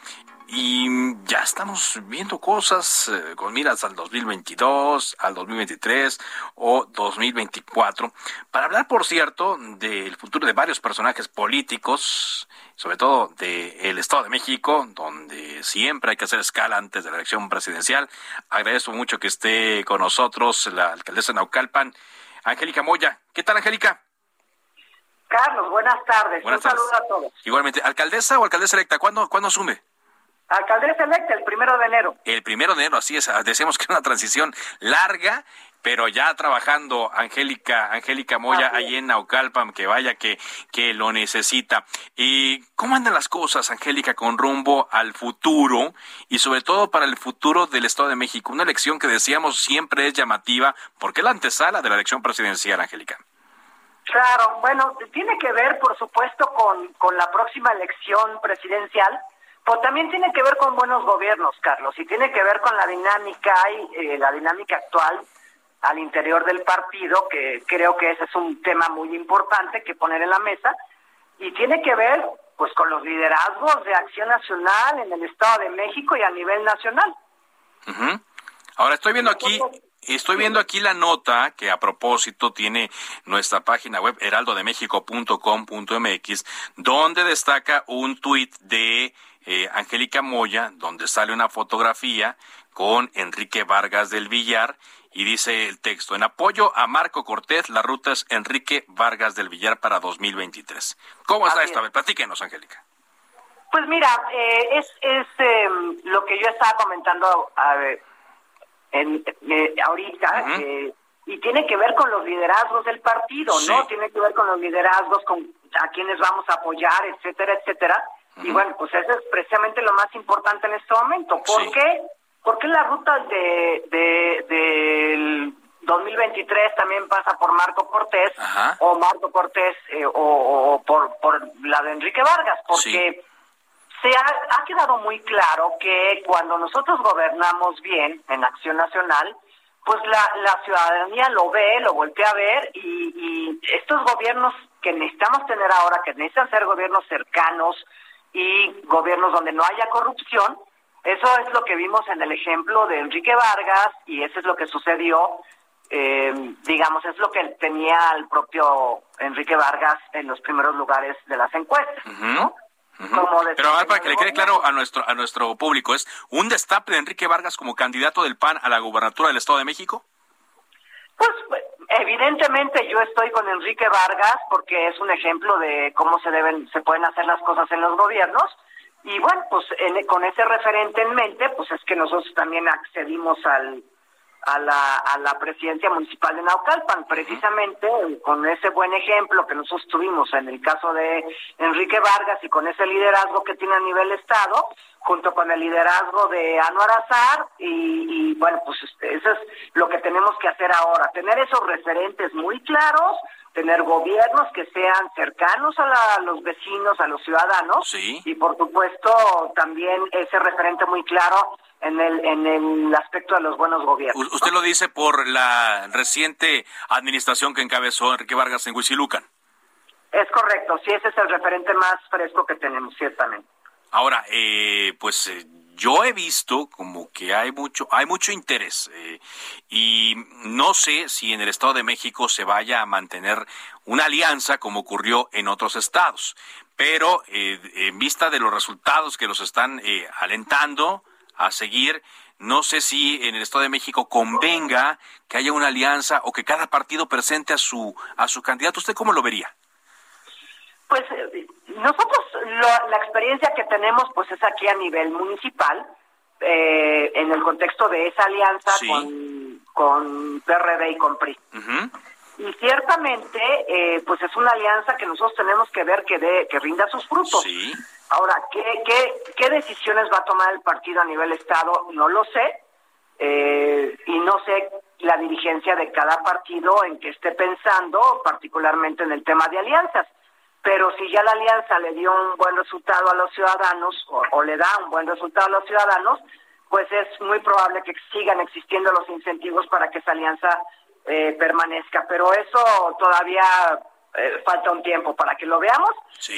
[SPEAKER 1] Y ya estamos viendo cosas eh, con miras al 2022, al 2023 o 2024. Para hablar, por cierto, del futuro de varios personajes políticos sobre todo del Estado de México, donde siempre hay que hacer escala antes de la elección presidencial. Agradezco mucho que esté con nosotros la alcaldesa de Naucalpan, Angélica Moya. ¿Qué tal, Angélica?
[SPEAKER 14] Carlos, buenas tardes. Un saludo a todos.
[SPEAKER 1] Igualmente, ¿alcaldesa o alcaldesa electa? ¿Cuándo, ¿cuándo asume?
[SPEAKER 14] Alcaldesa electa, el primero de enero.
[SPEAKER 1] El primero de enero, así es. Decíamos que es una transición larga pero ya trabajando Angélica, Angélica Moya ahí en Naucalpan, que vaya que, que lo necesita. ¿Y cómo andan las cosas, Angélica, con rumbo al futuro y sobre todo para el futuro del Estado de México? Una elección que decíamos siempre es llamativa, porque es la antesala de la elección presidencial, Angélica.
[SPEAKER 14] Claro, bueno, tiene que ver, por supuesto, con, con la próxima elección presidencial, pero también tiene que ver con buenos gobiernos, Carlos, y tiene que ver con la dinámica y eh, la dinámica actual al interior del partido, que creo que ese es un tema muy importante que poner en la mesa, y tiene que ver pues con los liderazgos de acción nacional en el Estado de México y a nivel nacional.
[SPEAKER 1] Ahora estoy viendo aquí, estoy viendo aquí la nota que a propósito tiene nuestra página web heraldodemexico.com.mx, donde destaca un tuit de eh, Angélica Moya, donde sale una fotografía con Enrique Vargas del Villar y dice el texto, en apoyo a Marco Cortés, la ruta es Enrique Vargas del Villar para 2023. ¿Cómo está esta vez? Platíquenos, Angélica.
[SPEAKER 14] Pues mira, eh, es, es em, lo que yo estaba comentando en, eh, ahorita, eh, y tiene que ver con los liderazgos del partido, ¿no? Tiene que ver con los liderazgos, con a quienes vamos a apoyar, etcétera, etcétera. Y bueno, pues eso es precisamente lo más importante en este momento. ¿Por qué? ¿Por qué la ruta de, de, del 2023 también pasa por Marco Cortés o Marco Cortés eh, o, por, por la de Enrique Vargas? Porque se ha, ha quedado muy claro que cuando nosotros gobernamos bien en Acción Nacional, pues la, la ciudadanía lo ve, lo voltea a ver y, y estos gobiernos que necesitamos tener ahora, que necesitan ser gobiernos cercanos y gobiernos donde no haya corrupción, Eso es lo que vimos en el ejemplo de Enrique Vargas y eso es lo que sucedió, eh, digamos, es lo que tenía el propio Enrique Vargas en los primeros lugares de las encuestas, ¿no?
[SPEAKER 1] Pero para que le quede claro a nuestro a nuestro público, ¿es un destape de Enrique Vargas como candidato del PAN a la gubernatura del Estado de México?
[SPEAKER 14] Pues evidentemente yo estoy con Enrique Vargas porque es un ejemplo de cómo se deben se pueden hacer las cosas en los gobiernos y bueno, pues con ese referente en mente, pues es que nosotros también accedimos al a la, a la presidencia municipal de Naucalpan, precisamente con ese buen ejemplo que nosotros tuvimos en el caso de Enrique Vargas y con ese liderazgo que tiene a nivel Estado, junto con el liderazgo de Anuar Azar, y, y bueno, pues este, eso es lo que tenemos que hacer ahora, tener esos referentes muy claros, tener gobiernos que sean cercanos a, los vecinos, a los ciudadanos, y por supuesto también ese referente muy claro en el, en el aspecto de los buenos gobiernos.
[SPEAKER 1] Usted lo dice por la reciente administración que encabezó Enrique Vargas en Huizilucan.
[SPEAKER 14] Es correcto, sí, ese es el referente más fresco que tenemos, ciertamente.
[SPEAKER 1] Ahora, eh, pues eh, yo he visto como que hay mucho, hay mucho interés eh, y no sé si en el Estado de México se vaya a mantener una alianza como ocurrió en otros estados, pero en vista de los resultados que nos están alentando, a seguir. No sé si en el Estado de México convenga que haya una alianza o que cada partido presente a su a su candidato. ¿Usted cómo lo vería?
[SPEAKER 14] Pues nosotros la experiencia que tenemos pues es aquí a nivel municipal eh, en el contexto de esa alianza con, con PRD y con PRI. Y ciertamente, eh, pues es una alianza que nosotros tenemos que ver que, de, que rinda sus frutos.
[SPEAKER 1] Sí.
[SPEAKER 14] Ahora, ¿qué, qué, ¿qué decisiones va a tomar el partido a nivel Estado? No lo sé. Eh, y no sé la dirigencia de cada partido en que esté pensando, particularmente en el tema de alianzas. Pero si ya la alianza le dio un buen resultado a los ciudadanos o, le da un buen resultado a los ciudadanos, pues es muy probable que sigan existiendo los incentivos para que esa alianza eh, permanezca. Pero eso todavía eh, falta un tiempo para que lo veamos.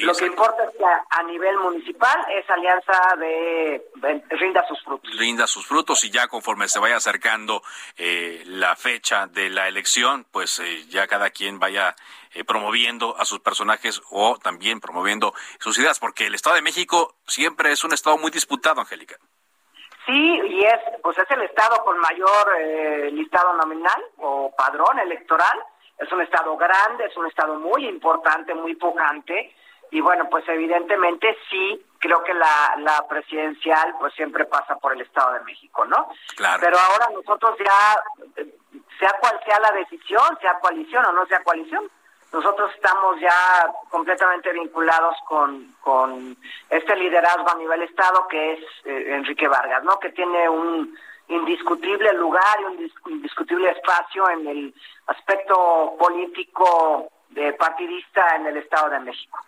[SPEAKER 14] lo que importa es que a, nivel municipal esa alianza de, rinda sus frutos.
[SPEAKER 1] Rinda sus frutos y ya conforme se vaya acercando eh, la fecha de la elección, pues eh, ya cada quien vaya promoviendo a sus personajes o también promoviendo sus ideas, porque el Estado de México siempre es un Estado muy disputado, Angélica.
[SPEAKER 14] Sí, y es, pues es el Estado con mayor listado nominal o padrón electoral es un estado grande, es un estado muy importante, muy pujante, y bueno, pues evidentemente sí, creo que la, la presidencial pues siempre pasa por el Estado de México, ¿no?
[SPEAKER 1] Claro.
[SPEAKER 14] Pero ahora nosotros ya, sea cual sea la decisión, sea coalición o no sea coalición, nosotros estamos ya completamente vinculados con, con este liderazgo a nivel Estado que es eh, Enrique Vargas, ¿no? Que tiene un indiscutible lugar y un indiscutible espacio en el aspecto político de partidista en el Estado de México.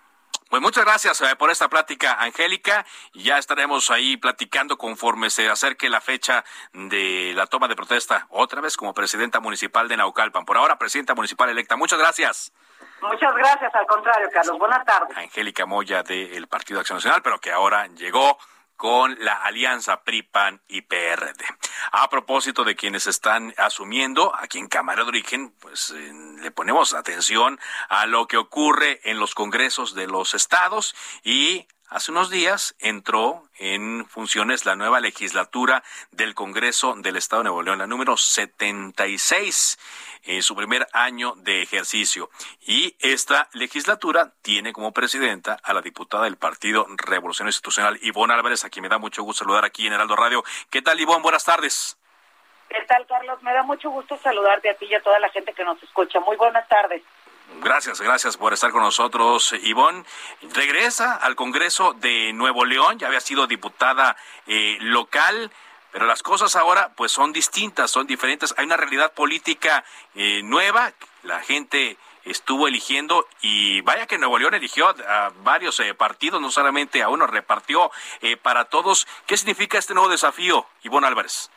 [SPEAKER 1] Pues muchas gracias eh, por esta plática, Angélica. Ya estaremos ahí platicando conforme se acerque la fecha de la toma de protesta, otra vez como presidenta municipal de Naucalpan. Por ahora, presidenta municipal electa. Muchas gracias.
[SPEAKER 14] Muchas gracias, al contrario, Carlos. Buenas tardes.
[SPEAKER 1] Angélica Moya del Partido Acción Nacional, pero que ahora llegó con la alianza PRI-PAN y PRD. A propósito de quienes están asumiendo, aquí en Cámara de Origen, pues eh, le ponemos atención a lo que ocurre en los congresos de los estados y Hace unos días entró en funciones la nueva legislatura del Congreso del Estado de Nuevo León, la número 76 en su primer año de ejercicio. Y esta legislatura tiene como presidenta a la diputada del Partido Revolución Institucional, Ivonne Álvarez, a quien me da mucho gusto saludar aquí en Heraldo Radio. ¿Qué tal, Ivonne? Buenas tardes.
[SPEAKER 15] ¿Qué tal, Carlos? Me da mucho gusto saludarte a ti y a toda la gente que nos escucha. Muy buenas tardes.
[SPEAKER 1] Gracias, gracias por estar con nosotros, Ivonne. Regresa al Congreso de Nuevo León, ya había sido diputada eh, local. Pero las cosas ahora pues son distintas, son diferentes. Hay una realidad política eh, nueva, la gente estuvo eligiendo y vaya que Nuevo León eligió a, varios eh, partidos, no solamente a uno, repartió eh, para todos. ¿Qué significa este nuevo desafío, Ivonne Álvarez?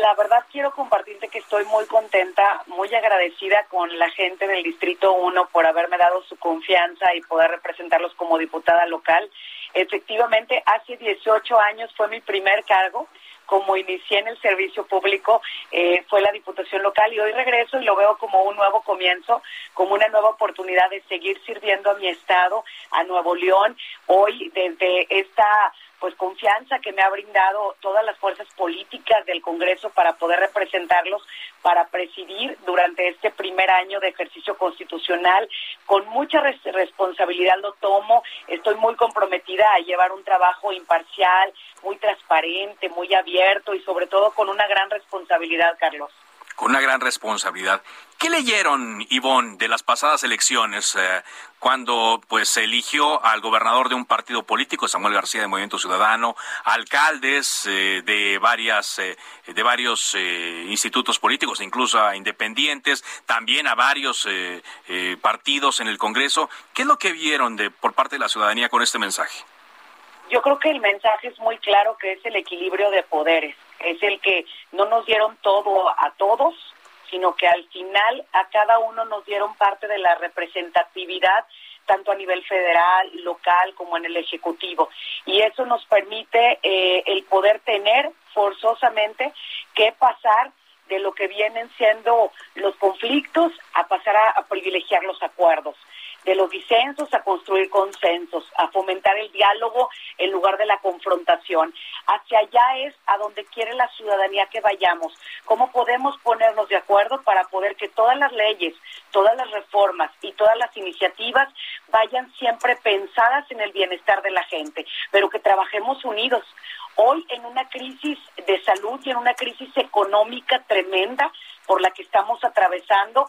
[SPEAKER 15] La verdad quiero compartirte que estoy muy contenta, muy agradecida con la gente del Distrito 1 por haberme dado su confianza y poder representarlos como diputada local Efectivamente, hace 18 años fue mi primer cargo como inicié en el servicio público, eh, fue la Diputación Local y hoy regreso y lo veo como un nuevo comienzo, como una nueva oportunidad de seguir sirviendo a mi estado, a Nuevo León. Hoy, desde esta pues confianza que me ha brindado todas las fuerzas políticas del Congreso para poder representarlos, para presidir durante este primer año de ejercicio constitucional. Con mucha responsabilidad lo tomo, estoy muy comprometida a llevar un trabajo imparcial, muy transparente, muy abierto y sobre todo con una gran responsabilidad, Carlos
[SPEAKER 1] con una gran responsabilidad. ¿Qué leyeron, Ivonne, de las pasadas elecciones eh, cuando pues se eligió al gobernador de un partido político, Samuel García de Movimiento Ciudadano, alcaldes eh, de varias eh, de varios institutos políticos, incluso a independientes, también a varios partidos en el Congreso? ¿Qué es lo que vieron de por parte de la ciudadanía con este mensaje?
[SPEAKER 15] Yo creo que el mensaje es muy claro que es el equilibrio de poderes es el que no nos dieron todo a todos, sino que al final a cada uno nos dieron parte de la representatividad tanto a nivel federal, local, como en el Ejecutivo. Y eso nos permite eh, el poder tener forzosamente que pasar de lo que vienen siendo los conflictos a pasar a privilegiar los acuerdos de los disensos a construir consensos, a fomentar el diálogo en lugar de la confrontación. Hacia allá es a donde quiere la ciudadanía que vayamos. ¿Cómo podemos ponernos de acuerdo para poder que todas las leyes, todas las reformas y todas las iniciativas vayan siempre pensadas en el bienestar de la gente, pero que trabajemos unidos? Hoy en una crisis de salud y en una crisis económica tremenda, por la que estamos atravesando,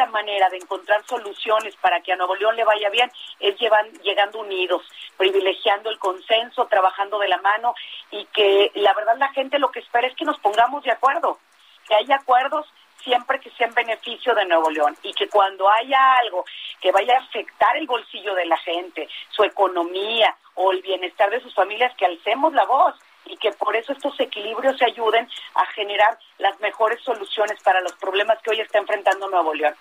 [SPEAKER 15] única manera de encontrar soluciones para que a Nuevo León le vaya bien es llegando unidos, privilegiando el consenso, trabajando de la mano y que la verdad la gente lo que espera es que nos pongamos de acuerdo, que haya acuerdos siempre que sea en beneficio de Nuevo León y que cuando haya algo que vaya a afectar el bolsillo de la gente, su economía o el bienestar de sus familias, que alcemos la voz que por eso estos equilibrios se ayuden a generar las mejores soluciones para los problemas que hoy está enfrentando Nuevo León.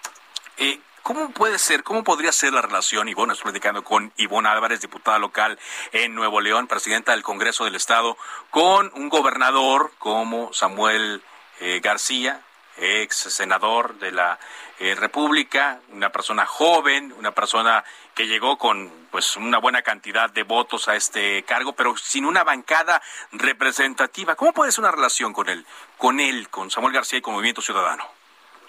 [SPEAKER 1] Eh, ¿Cómo puede ser, cómo podría ser la relación, bueno, estoy platicando con Ivonne Álvarez, diputada local en Nuevo León, presidenta del Congreso del Estado, con un gobernador como Samuel eh, García, ex senador de la eh, República, una persona joven, una persona que llegó con pues una buena cantidad de votos a este cargo, pero sin una bancada representativa. ¿Cómo puede ser una relación con él, con él, con Samuel García y con Movimiento Ciudadano?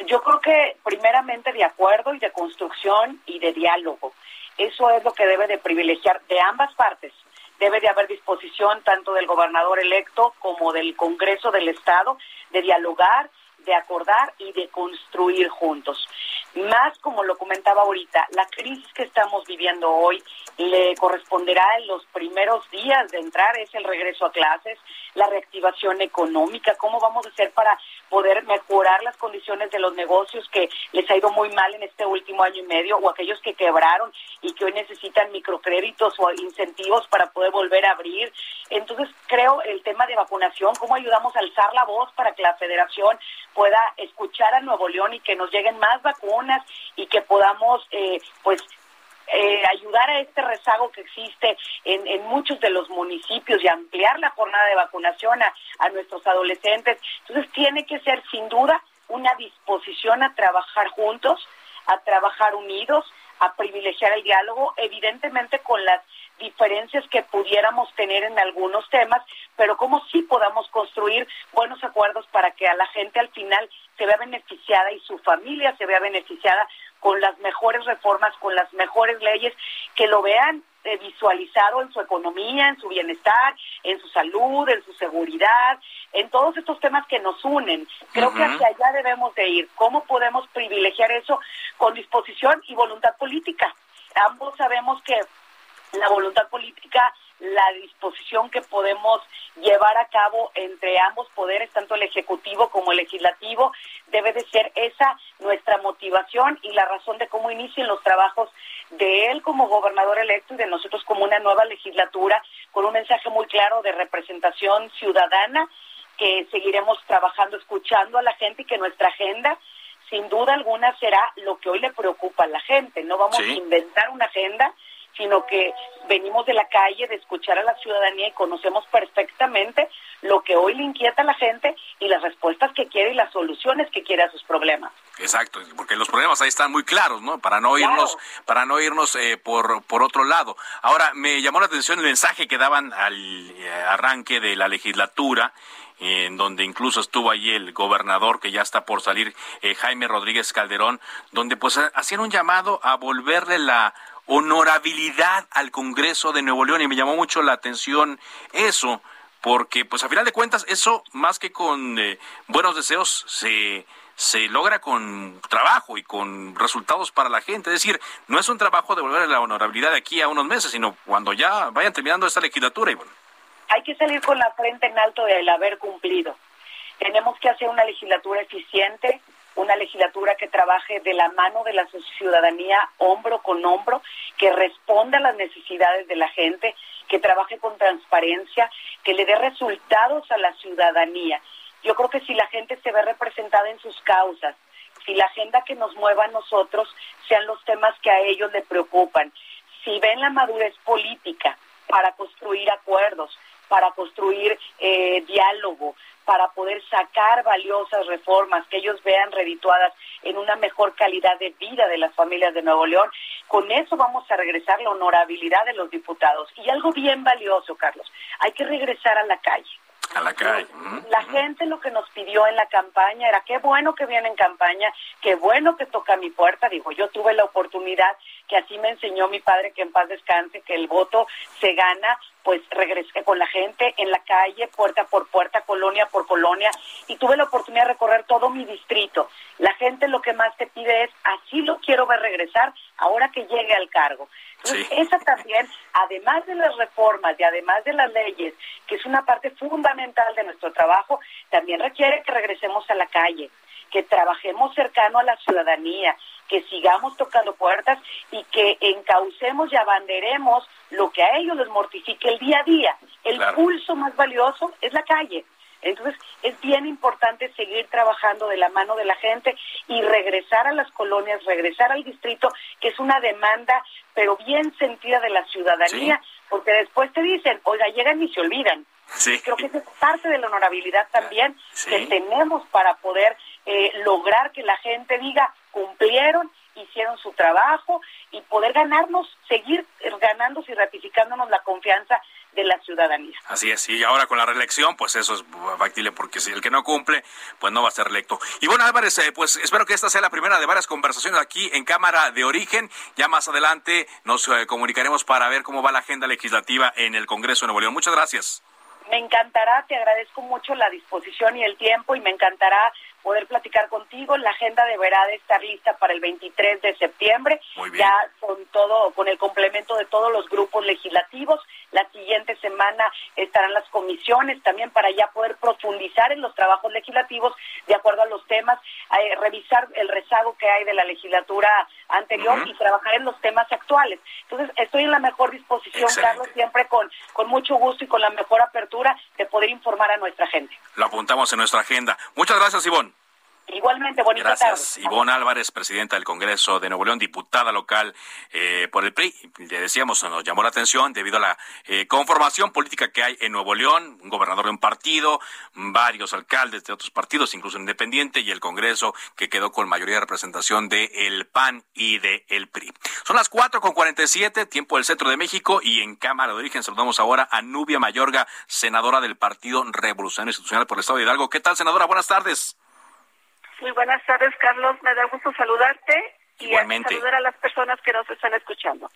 [SPEAKER 15] Yo creo que primeramente de acuerdo y de construcción y de diálogo. Eso es lo que debe de privilegiar de ambas partes. Debe de haber disposición tanto del gobernador electo como del Congreso del Estado de dialogar de acordar y de construir juntos. Más como lo comentaba ahorita, la crisis que estamos viviendo hoy le corresponderá en los primeros días de entrar, es el regreso a clases, la reactivación económica, cómo vamos a hacer para poder mejorar las condiciones de los negocios que les ha ido muy mal en este último año y medio o aquellos que quebraron y que hoy necesitan microcréditos o incentivos para poder volver a abrir. Entonces creo el tema de vacunación, cómo ayudamos a alzar la voz para que la federación pueda escuchar a Nuevo León y que nos lleguen más vacunas y que podamos eh, pues eh, ayudar a este rezago que existe en, en, muchos de los municipios y ampliar la jornada de vacunación a, a nuestros adolescentes. Entonces tiene que ser sin duda una disposición a trabajar juntos, a trabajar unidos, a privilegiar el diálogo, evidentemente con las diferencias que pudiéramos tener en algunos temas, pero como sí podamos construir buenos acuerdos para que a la gente al final se vea beneficiada y su familia se vea beneficiada con las mejores reformas, con las mejores leyes, que lo vean eh, visualizado en su economía, en su bienestar, en su salud, en su seguridad, en todos estos temas que nos unen. Creo que hacia allá debemos de ir. ¿Cómo podemos privilegiar eso con disposición y voluntad política? Ambos sabemos que la voluntad política, la disposición que podemos llevar a cabo entre ambos poderes, tanto el ejecutivo como el legislativo, debe de ser esa nuestra motivación y la razón de cómo inicien los trabajos de él como gobernador electo y de nosotros como una nueva legislatura con un mensaje muy claro de representación ciudadana que seguiremos trabajando, escuchando a la gente y que nuestra agenda sin duda alguna será lo que hoy le preocupa a la gente. No vamos a inventar una agenda, sino que venimos de la calle, de escuchar a la ciudadanía y conocemos perfectamente lo que hoy le inquieta a la gente y las respuestas que quiere y las soluciones que quiere a sus problemas.
[SPEAKER 1] Exacto, porque los problemas ahí están muy claros, ¿no? Para no irnos, para no irnos eh, por, por otro lado. Ahora, me llamó la atención el mensaje que daban al eh, arranque de la legislatura en donde incluso estuvo ahí el gobernador que ya está por salir, eh, Jaime Rodríguez Calderón, donde pues hacían un llamado a volverle la honorabilidad al Congreso de Nuevo León y me llamó mucho la atención eso, porque pues a final de cuentas eso más que con eh, buenos deseos se se logra con trabajo y con resultados para la gente. Es decir, no es un trabajo de volver a la honorabilidad de aquí a unos meses, sino cuando ya vayan terminando esta legislatura. Y.
[SPEAKER 15] Hay que salir con la frente en alto del haber cumplido. Tenemos que hacer una legislatura eficiente, una legislatura que trabaje de la mano de la ciudadanía, hombro con hombro, que responda a las necesidades de la gente, que trabaje con transparencia, que le dé resultados a la ciudadanía. Yo creo que si la gente se ve representada en sus causas, si la agenda que nos mueva a nosotros sean los temas que a ellos les preocupan, si ven la madurez política para construir acuerdos, para construir eh, diálogo, para poder sacar valiosas reformas que ellos vean redituadas en una mejor calidad de vida de las familias de Nuevo León. Con eso vamos a regresar la honorabilidad de los diputados. Y algo bien valioso, Carlos, hay que regresar a la calle.
[SPEAKER 1] A la calle.
[SPEAKER 15] La gente lo que nos pidió en la campaña era qué bueno que viene en campaña, qué bueno que toca mi puerta. Digo, yo tuve la oportunidad que así me enseñó mi padre que en paz descanse, que el voto se gana, pues regresé con la gente en la calle, puerta por puerta, colonia por colonia, y tuve la oportunidad de recorrer todo mi distrito. La gente lo que más te pide es, así lo quiero ver regresar ahora que llegue al cargo. Entonces, esa también, además de las reformas y además de las leyes, que es una parte fundamental de nuestro trabajo, también requiere que regresemos a la calle, que trabajemos cercano a la ciudadanía, que sigamos tocando puertas y que encaucemos y abanderemos lo que a ellos les mortifique el día a día. El pulso más valioso es la calle. Entonces, es bien importante seguir trabajando de la mano de la gente y regresar a las colonias, regresar al distrito, que es una demanda, pero bien sentida de la ciudadanía, porque después te dicen, oiga, llegan y se olvidan. Creo que es parte de la honorabilidad también que tenemos para poder eh, lograr que la gente diga, cumplieron, hicieron su trabajo y poder ganarnos, seguir ganándose y ratificándonos la confianza de la ciudadanía.
[SPEAKER 1] Así es, y ahora con la reelección, pues eso es factible, porque si el que no cumple, pues no va a ser electo. Y bueno, Álvarez, eh, pues espero que esta sea la primera de varias conversaciones aquí en Cámara de Origen. Ya más adelante nos eh, comunicaremos para ver cómo va la agenda legislativa en el Congreso de Nuevo León. Muchas gracias.
[SPEAKER 15] Me encantará, te agradezco mucho la disposición y el tiempo y me encantará poder platicar contigo. La agenda deberá de estar lista para el 23 de septiembre, ya con todo, con el complemento de todos los grupos legislativos. La siguiente semana estarán las comisiones también para ya poder profundizar en los trabajos legislativos de acuerdo a los temas, eh, revisar el rezago que hay de la legislatura anterior y trabajar en los temas actuales. Entonces, estoy en la mejor disposición, Carlos, siempre con, con mucho gusto y con la mejor apertura de poder informar a nuestra gente.
[SPEAKER 1] Lo apuntamos en nuestra agenda. Muchas gracias, Ivonne.
[SPEAKER 15] Igualmente, bonita
[SPEAKER 1] Gracias. Ivonne Álvarez, presidenta del Congreso de Nuevo León, diputada local eh, por el PRI. Le decíamos, nos llamó la atención debido a la eh, conformación política que hay en Nuevo León, un gobernador de un partido, varios alcaldes de otros partidos, incluso independiente, y el Congreso que quedó con mayoría de representación de PAN y de PRI. Son las cuatro con cuarenta y siete, tiempo del centro de México, y en Cámara de Origen saludamos ahora a Nubia Mayorga, senadora del Partido Revolucionario Institucional por el Estado de Hidalgo. ¿Qué tal, senadora? Buenas tardes.
[SPEAKER 16] Muy buenas tardes, Carlos. Me da gusto saludarte y saludar a las personas que nos están escuchando.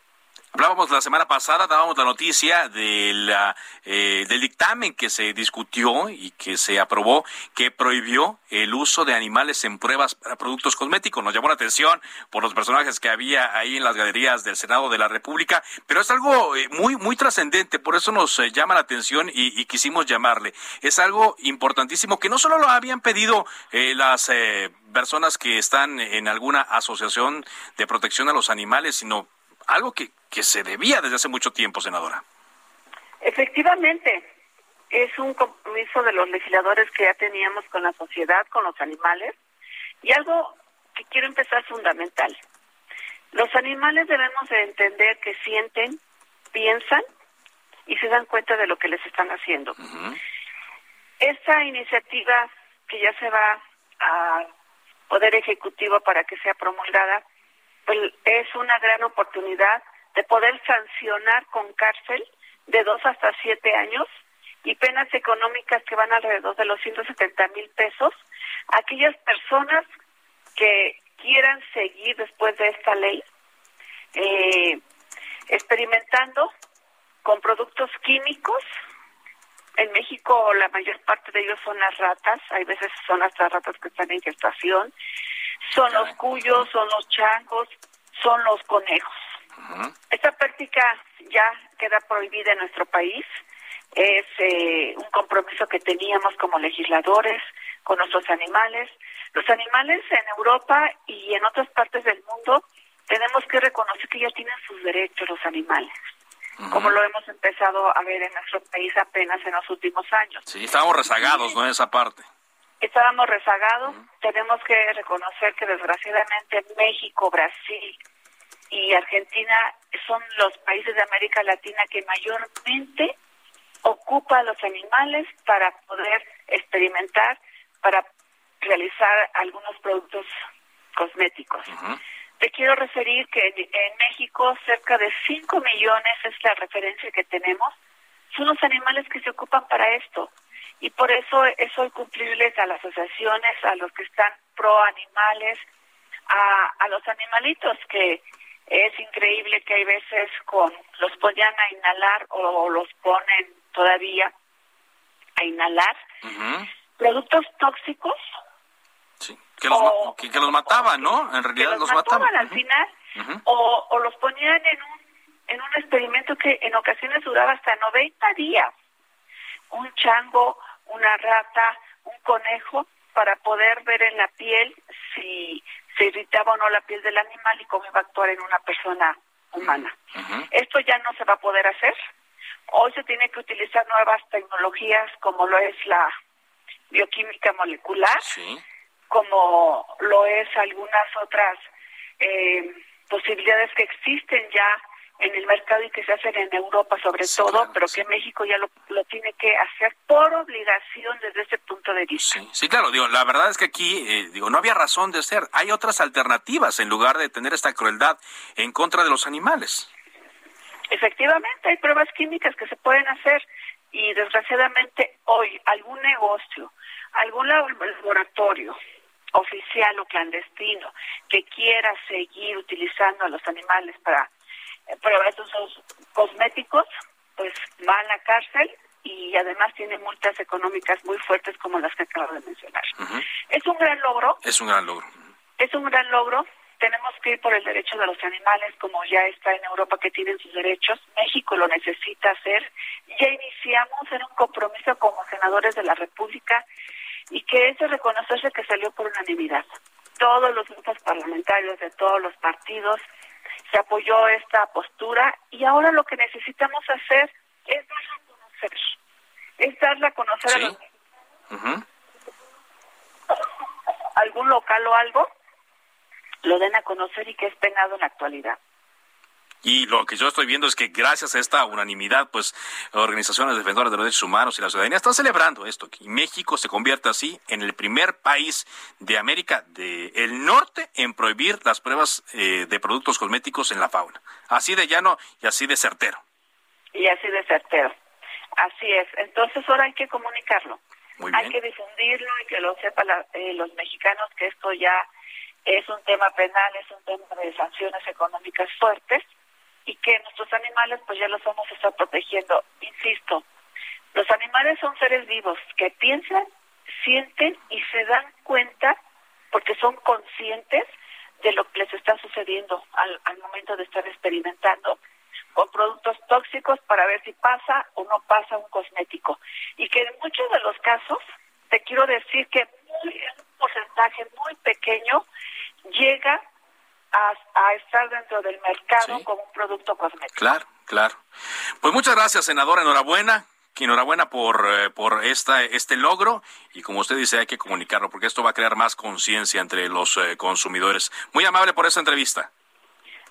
[SPEAKER 1] Hablábamos la semana pasada, dábamos la noticia de la, eh, del dictamen que se discutió y que se aprobó, que prohibió el uso de animales en pruebas para productos cosméticos. Nos llamó la atención por los personajes que había ahí en las galerías del Senado de la República, pero es algo eh, muy, muy trascendente, por eso nos eh, llama la atención y, quisimos llamarle. Es algo importantísimo que no solo lo habían pedido las personas que están en alguna asociación de protección a los animales, sino algo que, que se debía desde hace mucho tiempo, senadora.
[SPEAKER 16] Efectivamente, es un compromiso de los legisladores que ya teníamos con la sociedad, con los animales, y algo que quiero empezar fundamental. Los animales debemos de entender que sienten, piensan y se dan cuenta de lo que les están haciendo. Esta iniciativa que ya se va a Poder Ejecutivo para que sea promulgada, pues es una gran oportunidad de poder sancionar con cárcel de dos hasta siete años y penas económicas que van alrededor de los 170 mil pesos a aquellas personas que quieran seguir después de esta ley eh, experimentando con productos químicos. En México la mayor parte de ellos son las ratas, hay veces son hasta ratas que están en gestación, son los cuyos, son los changos, son los conejos. Esta práctica ya queda prohibida en nuestro país. Es eh, un compromiso que teníamos como legisladores con nuestros animales. Los animales en Europa y en otras partes del mundo tenemos que reconocer que ya tienen sus derechos los animales, como lo hemos empezado a ver en nuestro país apenas en los últimos años.
[SPEAKER 1] Sí, estábamos rezagados, ¿no? En esa parte.
[SPEAKER 16] Estábamos rezagados. Tenemos que reconocer que desgraciadamente México, Brasil, y Argentina son los países de América Latina que mayormente ocupa los animales para poder experimentar, para realizar algunos productos cosméticos. Te quiero referir que en, México cerca de 5 millones es la referencia que tenemos, son los animales que se ocupan para esto. Y por eso es hoy cumplirles a las asociaciones, a los que están pro animales, a, a los animalitos que es increíble que hay veces con los ponían a inhalar o los ponen todavía a inhalar productos tóxicos.
[SPEAKER 1] Sí, que los, que, los mataban, ¿no? En realidad los, mataban.
[SPEAKER 16] al final o, o los ponían en un, en un experimento que en ocasiones duraba hasta 90 días. Un chango, una rata, un conejo, para poder ver en la piel si se irritaba o no la piel del animal y cómo iba a actuar en una persona humana. Esto ya no se va a poder hacer. Hoy se tiene que utilizar nuevas tecnologías como lo es la bioquímica molecular, como lo es algunas otras eh, posibilidades que existen ya en el mercado y que se hacen en Europa sobre todo, pero que México ya lo, tiene que hacer por obligación desde ese punto de vista.
[SPEAKER 1] Sí, claro, digo, la verdad es que aquí eh, digo, no había razón de ser. Hay otras alternativas en lugar de tener esta crueldad en contra de los animales.
[SPEAKER 16] Efectivamente, hay pruebas químicas que se pueden hacer y desgraciadamente hoy algún negocio, algún laboratorio oficial o clandestino que quiera seguir utilizando a los animales para pero estos son cosméticos, pues va a la cárcel y además tiene multas económicas muy fuertes como las que acabo de mencionar. Es un gran logro.
[SPEAKER 1] Es un gran logro.
[SPEAKER 16] Es un gran logro. Tenemos que ir por el derecho de los animales, como ya está en Europa que tienen sus derechos. México lo necesita hacer. Ya iniciamos en un compromiso como senadores de la República y que es de reconocerse que salió por unanimidad. Todos los grupos parlamentarios de todos los partidos se apoyó esta postura y ahora lo que necesitamos hacer es darla a conocer, es darla a conocer a los algún local o algo, lo den a conocer y que es penado en la actualidad.
[SPEAKER 1] Y lo que yo estoy viendo es que gracias a esta unanimidad, pues organizaciones defensoras de los derechos humanos y la ciudadanía están celebrando esto. Y México se convierte así en el primer país de América del Norte en prohibir las pruebas eh, de productos cosméticos en la fauna. Así de llano y así de certero.
[SPEAKER 16] Y así de certero. Así es. Entonces ahora hay que comunicarlo. Hay que difundirlo y que lo sepan eh, los mexicanos que esto ya es un tema penal, es un tema de sanciones económicas fuertes y que nuestros animales pues ya los vamos a estar protegiendo. Insisto, los animales son seres vivos que piensan, sienten y se dan cuenta porque son conscientes de lo que les está sucediendo al, al momento de estar experimentando con productos tóxicos para ver si pasa o no pasa un cosmético. Y que en muchos de los casos, te quiero decir que muy, un porcentaje muy pequeño llega a, estar dentro del mercado como un producto cosmético.
[SPEAKER 1] Claro, claro. Pues muchas gracias, senadora. Enhorabuena. Enhorabuena por, eh, por esta, este logro y como usted dice hay que comunicarlo porque esto va a crear más conciencia entre los eh, consumidores. Muy amable por esta entrevista.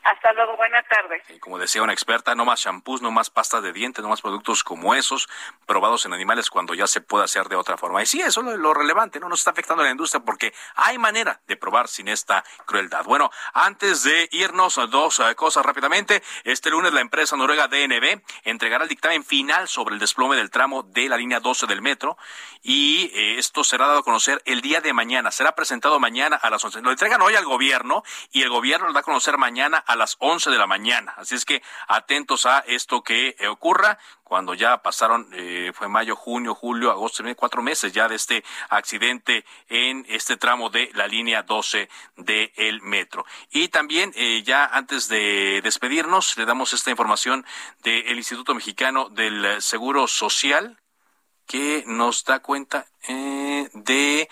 [SPEAKER 16] Hasta luego, buena tarde.
[SPEAKER 1] Y como decía una experta, no más shampoos, no más pasta de dientes, no más productos como esos probados en animales cuando ya se puede hacer de otra forma. Y sí, eso es lo, relevante, no nos está afectando a la industria porque hay manera de probar sin esta crueldad. Bueno, antes de irnos, dos eh, cosas rápidamente. Este lunes la empresa noruega DNB entregará el dictamen final sobre el desplome del tramo de la línea 12 del metro y eh, esto será dado a conocer el día de mañana. Será presentado mañana a las 11. Lo entregan hoy al gobierno y el gobierno lo da a conocer mañana a las 11 de la mañana. Así es que atentos a esto que eh, ocurra cuando ya pasaron, eh, fue mayo, junio, julio, agosto, cuatro meses ya de este accidente en este tramo de la línea 12 del metro. Y también, eh, ya antes de despedirnos, le damos esta información del Instituto Mexicano del Seguro Social que nos da cuenta de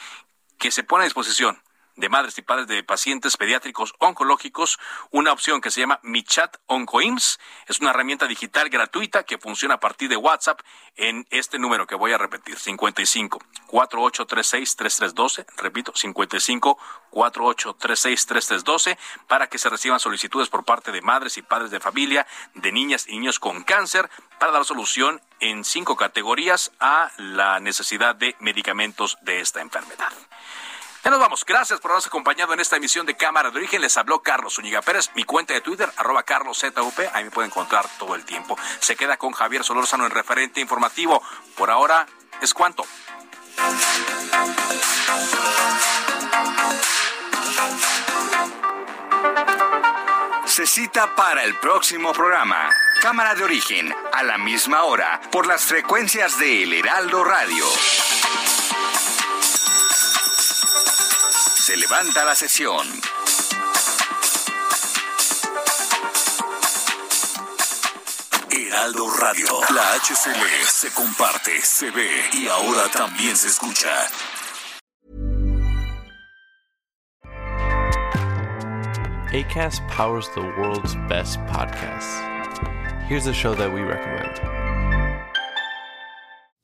[SPEAKER 1] que se pone a disposición de madres y padres de pacientes pediátricos oncológicos una opción que se llama Mi Chat OncoIMS. Es una herramienta digital gratuita que funciona a partir de WhatsApp en este número que voy a repetir, 55 4836 3312, repito, 55 4836 3312 para que se reciban solicitudes por parte de madres y padres de familia, de niñas y niños con cáncer para dar solución en cinco categorías a la necesidad de medicamentos de esta enfermedad. Nos vamos. Gracias por habernos acompañado en esta emisión de Cámara de Origen. Les habló Carlos Zúñiga Pérez. Mi cuenta de Twitter, arroba carloszup. Ahí me pueden encontrar todo el tiempo. Se queda con Javier Solórzano en referente informativo. Por ahora, es cuanto.
[SPEAKER 12] Se cita para el próximo programa. Cámara de Origen, a la misma hora, por las frecuencias de El Heraldo Radio. Se levanta la sesión.
[SPEAKER 13] Heraldo Radio. La HCL se comparte, se ve y ahora también se escucha.
[SPEAKER 17] ACAST powers the world's best podcasts. Here's a show that we recommend.